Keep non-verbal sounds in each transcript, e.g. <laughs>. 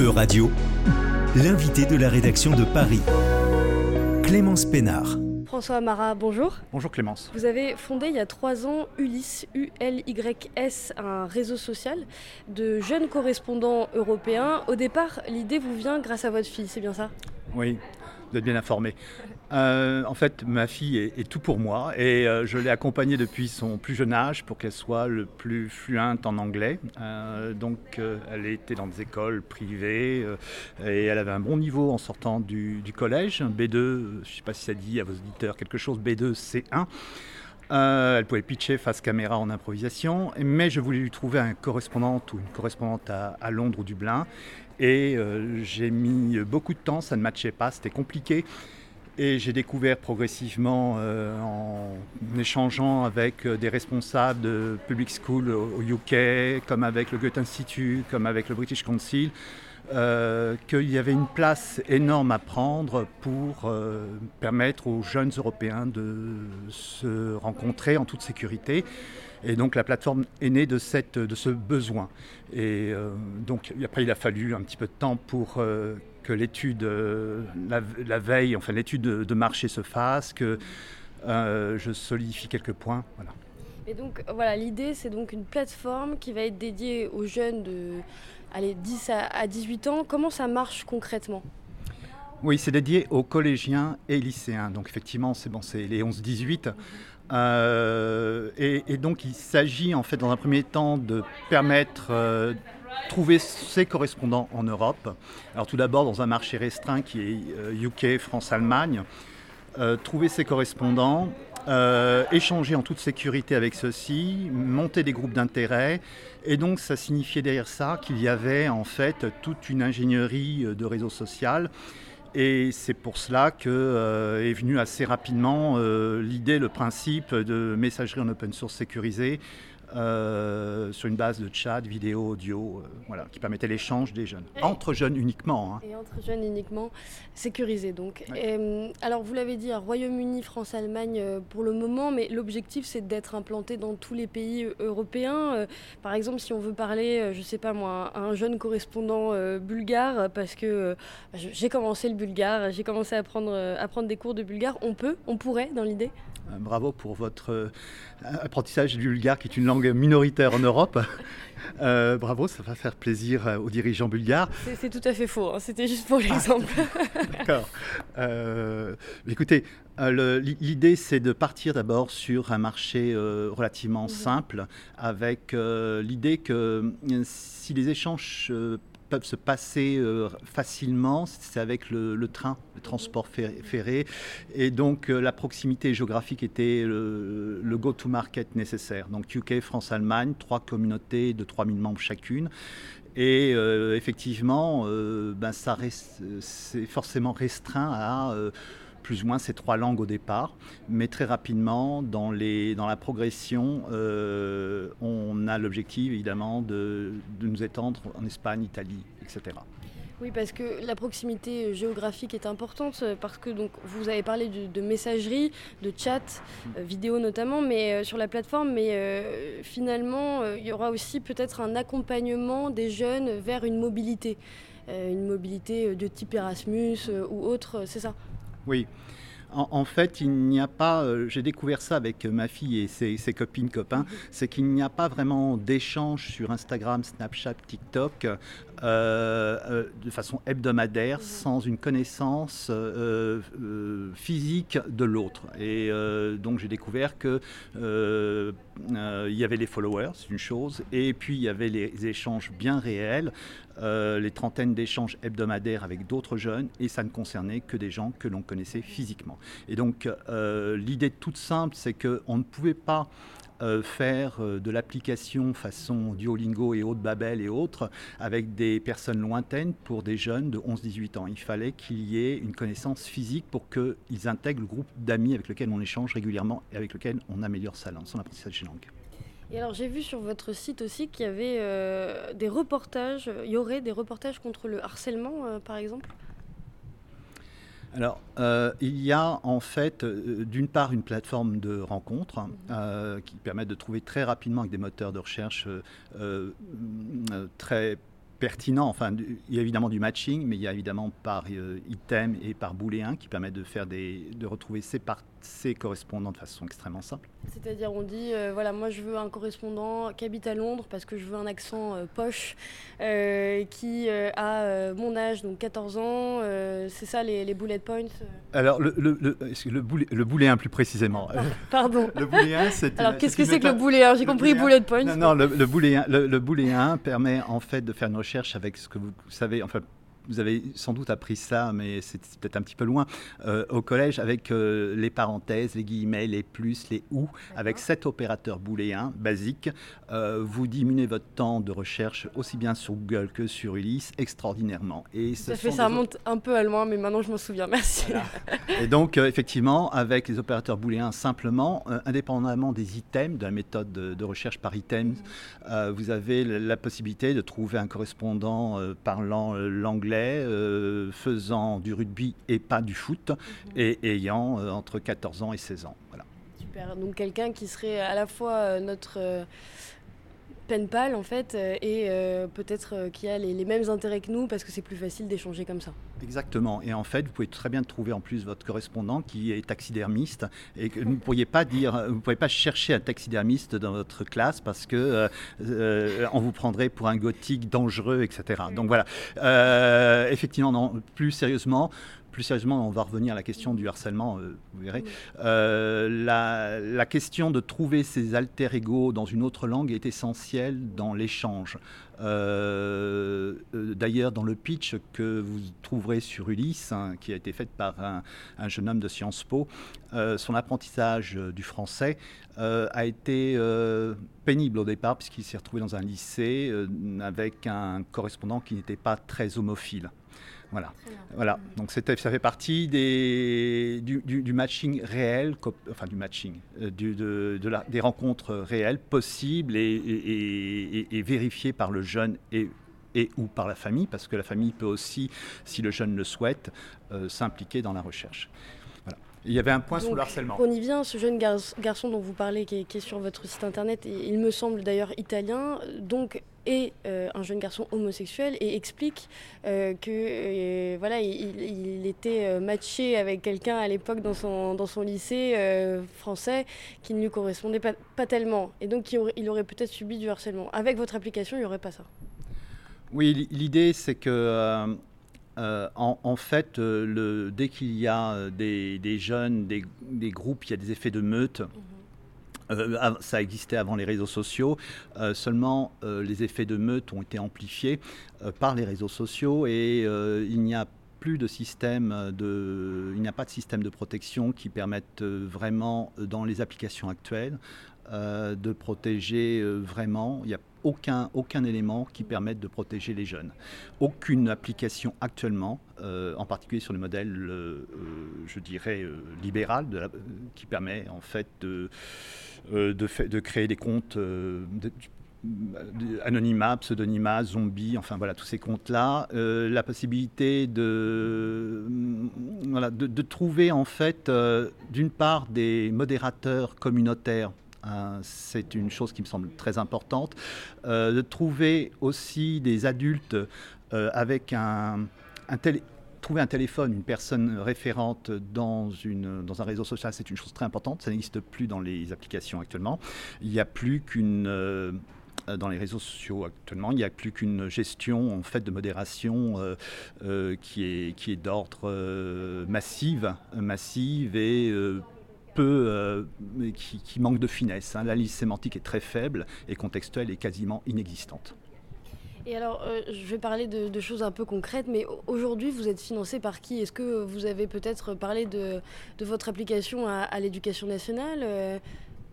E-Radio, l'invité de la rédaction de Paris, Clémence Pénard. François Amara, bonjour. Bonjour Clémence. Vous avez fondé il y a trois ans Ulysse, U-L-Y-S, un réseau social de jeunes correspondants européens. Au départ, l'idée vous vient grâce à votre fille, c'est bien ça? Oui, vous êtes bien informé. Euh, en fait, ma fille est, tout pour moi et euh, je l'ai accompagnée depuis son plus jeune âge pour qu'elle soit le plus fluente en anglais. Euh, donc, elle était dans des écoles privées et elle avait un bon niveau en sortant du, collège, B2, je ne sais pas si ça dit à vos auditeurs quelque chose, B2, C1. elle pouvait pitcher face caméra en improvisation, mais je voulais lui trouver un correspondant ou une correspondante à Londres ou Dublin. Et j'ai mis beaucoup de temps, ça ne matchait pas, c'était compliqué. Et j'ai découvert progressivement, euh, en échangeant avec euh, des responsables de public school au UK, comme avec le Goethe Institute, comme avec le British Council, euh, qu'il y avait une place énorme à prendre pour permettre aux jeunes Européens de se rencontrer en toute sécurité. Et donc la plateforme est née de, cette, de ce besoin. Et donc après, il a fallu un petit peu de temps pour que l'étude, euh, la, veille, enfin l'étude de, marché se fasse, que euh, je solidifie quelques points. Voilà. Et donc voilà, l'idée c'est donc une plateforme qui va être dédiée aux jeunes de allez, 10 à, 18 ans. Comment ça marche concrètement? Oui, c'est dédié aux collégiens et lycéens. Donc effectivement, c'est bon, c'est les 11-18. Euh, et, donc il s'agit en fait dans un premier temps de permettre trouver ses correspondants en Europe. Alors tout d'abord dans un marché restreint qui est UK, euh, France, Allemagne. Euh, trouver ses correspondants, euh, échanger en toute sécurité avec ceux-ci, monter des groupes d'intérêt. Et donc ça signifiait derrière ça qu'il y avait en fait toute une ingénierie de réseau social. Et c'est pour cela que est venue assez rapidement l'idée, le principe de messagerie en open source sécurisée euh, sur une base de chat, vidéo, audio, euh, voilà, qui permettait l'échange des jeunes. entre jeunes uniquement. Hein. Et entre jeunes uniquement, sécurisé donc. Euh, alors vous l'avez dit, Royaume-Uni, France, Allemagne pour le moment, mais l'objectif c'est d'être implanté dans tous les pays européens. par exemple, si on veut parler, je ne sais pas moi, à un jeune correspondant bulgare, parce que j'ai commencé le bulgare, j'ai commencé à prendre, à prendre des cours de bulgare, on peut, on pourrait dans l'idée? Euh, bravo pour votre euh, apprentissage du bulgare, qui est une langue minoritaire en Europe. Euh, bravo, ça va faire plaisir aux dirigeants bulgares. C'est tout à fait faux, hein. c'était juste pour l'exemple. <laughs> D'accord. écoutez, l'idée c'est de partir d'abord sur un marché relativement mhm. simple, avec l'idée que si les échanges peuvent se passer euh, facilement, c'est avec le, train, le transport ferré. Et donc euh, la proximité géographique était le, go-to-market nécessaire. Donc UK, France, Allemagne, trois communautés de 3000 membres chacune. Et euh, effectivement, ben, ça c'est forcément restreint à plus ou moins ces trois langues au départ, mais très rapidement, dans, les, dans la progression, euh, on a l'objectif évidemment de, de, nous étendre en Espagne, Italie, etc. Oui, parce que la proximité géographique est importante, parce que donc, vous avez parlé de, messagerie, de chat, mm. euh, vidéo notamment, mais euh, sur la plateforme, mais finalement, il y aura aussi peut-être un accompagnement des jeunes vers une mobilité, une mobilité de type Erasmus ou autre, c'est ça? Oui. En, fait, il n'y a pas, euh, j'ai découvert ça avec ma fille et ses, copines, copains, c'est qu'il n'y a pas vraiment d'échange sur Instagram, Snapchat, TikTok euh, euh, de façon hebdomadaire mhm. sans une connaissance physique de l'autre. Et donc j'ai découvert que il y avait les followers, c'est une chose, et puis il y avait les échanges bien réels. Euh, les trentaines d'échanges hebdomadaires avec d'autres jeunes, et ça ne concernait que des gens que l'on connaissait physiquement. Et donc euh, l'idée toute simple, c'est qu'on ne pouvait pas euh, faire de l'application façon Duolingo et Haute Babel et autres avec des personnes lointaines pour des jeunes de 11-18 ans. Il fallait qu'il y ait une connaissance physique pour qu'ils intègrent le groupe d'amis avec lequel on échange régulièrement et avec lequel on améliore sa langue, son apprentissage des langues. Et alors j'ai vu sur votre site aussi qu'il y avait euh, des reportages, il y aurait des reportages contre le harcèlement euh, par exemple? Alors, euh, il y a en fait, d'une part, une plateforme de rencontres mhm. qui permet de trouver très rapidement avec des moteurs de recherche très pertinent. Enfin, il y a évidemment du matching, mais il y a évidemment par item et par booléen qui permettent de, faire des, de retrouver ces parties c'est correspondant de façon extrêmement simple. C'est-à-dire, on dit, euh, voilà, moi je veux un correspondant qui habite à Londres parce que je veux un accent euh, poche, euh, qui a mon âge, donc 14 ans. c'est ça les, bullet points Alors, le, le, le, le, boulet, plus précisément? Pardon. le bouléen, c'est. <laughs> Alors, qu'est-ce que c'est que le boulet J'ai compris bullet points. Non, non, le, le bouléen, le, permet en fait de faire une recherche avec ce que vous savez, enfin, vous avez sans doute appris ça, mais c'est peut-être un petit peu loin, euh, au collège avec euh, les parenthèses, les guillemets, les plus, les ou, avec cet opérateur booléen basique, euh, vous diminuez votre temps de recherche aussi bien sur Google que sur Ulysse extraordinairement. Et ça fait ça remonte un peu à loin, mais maintenant je m'en souviens. Merci. Et donc effectivement, avec les opérateurs booléens simplement, indépendamment des items, de la méthode de, recherche par items, mm-hmm. vous avez la possibilité de trouver un correspondant parlant l'anglais euh, faisant du rugby et pas du foot, mhm. et ayant euh, entre 14 ans et 16 ans. Voilà. Super. Donc quelqu'un qui serait à la fois euh, notre en fait et peut-être qui a les, mêmes intérêts que nous parce que c'est plus facile d'échanger comme ça. Exactement. Et en fait, vous pouvez très bien trouver en plus votre correspondant qui est taxidermiste et que vous ne pourriez pas dire, vous ne pouvez pas chercher un taxidermiste dans votre classe parce que euh, euh, on vous prendrait pour un gothique dangereux, etc. Donc voilà. Euh, effectivement, non, plus sérieusement, plus sérieusement, on va revenir à la question du harcèlement, vous verrez. la, la, question de trouver ses alter ego dans une autre langue est essentielle dans l'échange. Euh, euh, d'ailleurs, dans le pitch que vous trouverez sur Ulysse, hein, qui a été fait par un, jeune homme de Sciences Po, euh, son apprentissage du français a été pénible au départ, puisqu'il s'est retrouvé dans un lycée avec un correspondant qui n'était pas très homophile. Voilà. voilà. Donc ça fait partie des, du, matching réel, enfin du matching, euh, du, de, la, des rencontres réelles possibles et, et, vérifiées par le jeune et, et ou par la famille, parce que la famille peut aussi, si le jeune le souhaite, euh, s'impliquer dans la recherche. Il y avait un point sur le harcèlement. On y vient, ce jeune garçon dont vous parlez, qui est, sur votre site internet, et il me semble d'ailleurs italien, donc est euh, un jeune garçon homosexuel et explique euh, que euh, voilà il, était matché avec quelqu'un à l'époque dans son, dans son lycée français qui ne lui correspondait pas, pas tellement et donc il aurait, il aurait peut-être subi du harcèlement. Avec votre application, il n'y aurait pas ça. Oui, l'idée c'est que euh, en, fait, euh, le, dès qu'il y a euh, des, jeunes, des, groupes, il y a des effets de meute. Mhm. ça existait avant les réseaux sociaux. seulement, les effets de meute ont été amplifiés par les réseaux sociaux et il n'y a plus de système de, il n'y a pas de système de protection qui permette vraiment, dans les applications actuelles, de protéger vraiment. Il y a aucun, élément qui permette de protéger les jeunes. Aucune application actuellement, euh, en particulier sur le modèle, euh, euh, je dirais, libéral, de qui permet en fait de, de, de créer des comptes anonymat, pseudonymat, zombie, enfin voilà, tous ces comptes-là, la possibilité de, de, de, trouver en fait, d'une part, des modérateurs communautaires Hein, c'est une chose qui me semble très importante. Euh, trouver aussi des adultes euh, avec un, trouver un téléphone, une personne référente dans, une, dans un réseau social, c'est une chose très importante. Ça n'existe plus dans les applications actuellement. Il n'y a plus qu'une euh, dans les réseaux sociaux actuellement, il n'y a plus qu'une gestion en fait de modération qui est qui est d'ordre massive, massive et peu, euh, qui, manque de finesse. Hein. La liste sémantique est très faible et contextuelle est quasiment inexistante. Et alors, euh, je vais parler de, choses un peu concrètes, mais aujourd'hui, vous êtes financé par qui? Est-ce que vous avez peut-être parlé de, votre application à, l'éducation nationale euh,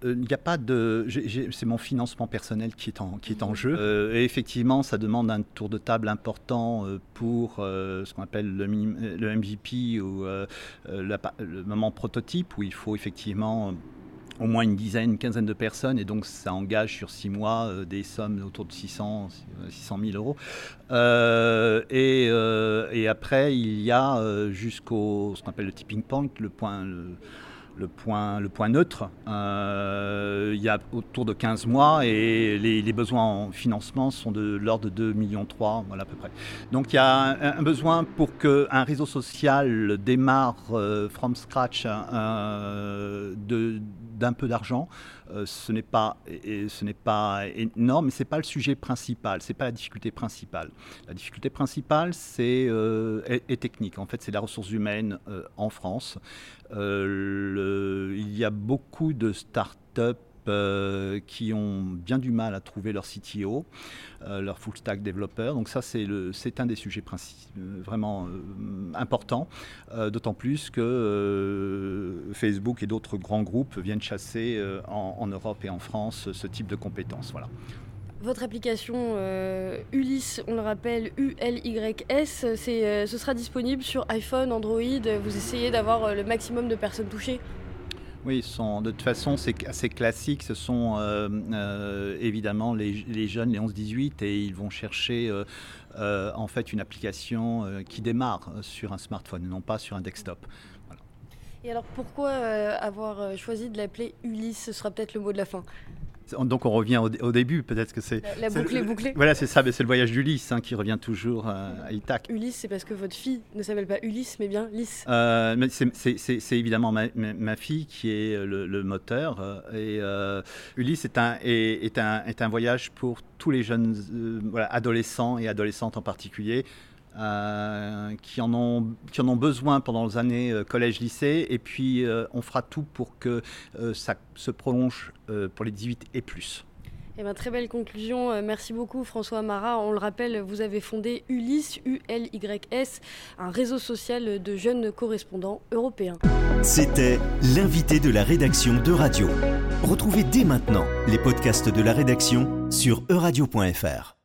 il euh, n'y a pas de. C'est mon financement personnel qui est en, qui est en jeu. Euh, et effectivement, ça demande un tour de table important euh, pour ce qu'on appelle le, le, MVP ou le moment prototype, où il faut effectivement au moins une dizaine, une quinzaine de personnes, et donc ça engage sur six mois des sommes autour de 600, 600 000 euros. et, et, après, il y a jusqu'au ce qu'on appelle le tipping point, le point le point, le point neutre. Euh, il y a autour de 15 mois et les, besoins en financement sont de l'ordre de 2 millions 3, voilà à peu près. Donc il y a un, besoin pour qu'un réseau social démarre euh, from scratch euh, d'un peu d'argent. ce n'est pas, pas énorme, mais ce n'est pas le sujet principal, ce n'est pas la difficulté principale. La difficulté principale c'est, est, technique. En fait, c'est la ressource humaine en France. Il y a beaucoup de startups euh, qui ont bien du mal à trouver leur CTO, euh, leur full stack développeur. Donc ça, c'est un des sujets euh, vraiment importants, d'autant plus que Facebook et d'autres grands groupes viennent chasser en, Europe et en France ce type de compétences. Voilà. Votre application Ulysse, on le rappelle, U-L-Y-S, ce sera disponible sur iPhone, Android. Vous essayez d'avoir le maximum de personnes touchées oui, sont, de toute façon, c'est assez classique. Ce sont euh, euh, évidemment les, jeunes, les 11-18, et ils vont chercher euh, en fait une application qui démarre sur un smartphone, non pas sur un desktop. Et alors pourquoi avoir choisi de l'appeler Ulysse? Ce sera peut-être le mot de la fin. Donc on revient au, début, peut-être que c'est... La, boucle est bouclée. Voilà, c'est ça, c'est le voyage d'Ulysse hein, qui revient toujours euh, à Ithac. Ulysse, c'est parce que votre fille ne s'appelle pas Ulysse, mais bien Lys. Euh, c'est évidemment ma, fille qui est le, moteur. Euh, et Ulysse est un, est, un, est un voyage pour tous les jeunes adolescents et adolescentes en particulier. Qui, en ont, qui en ont besoin pendant les années collège-lycée. Et puis, on fera tout pour que ça se prolonge euh, pour les 18 et plus. Eh ben, très belle conclusion. Euh, merci beaucoup François Marat. On le rappelle, vous avez fondé Ulysse, U-L-Y-S, un réseau social de jeunes correspondants européens. C'était l'invité de la rédaction de Radio. Retrouvez dès maintenant les podcasts de la rédaction sur euradio.fr.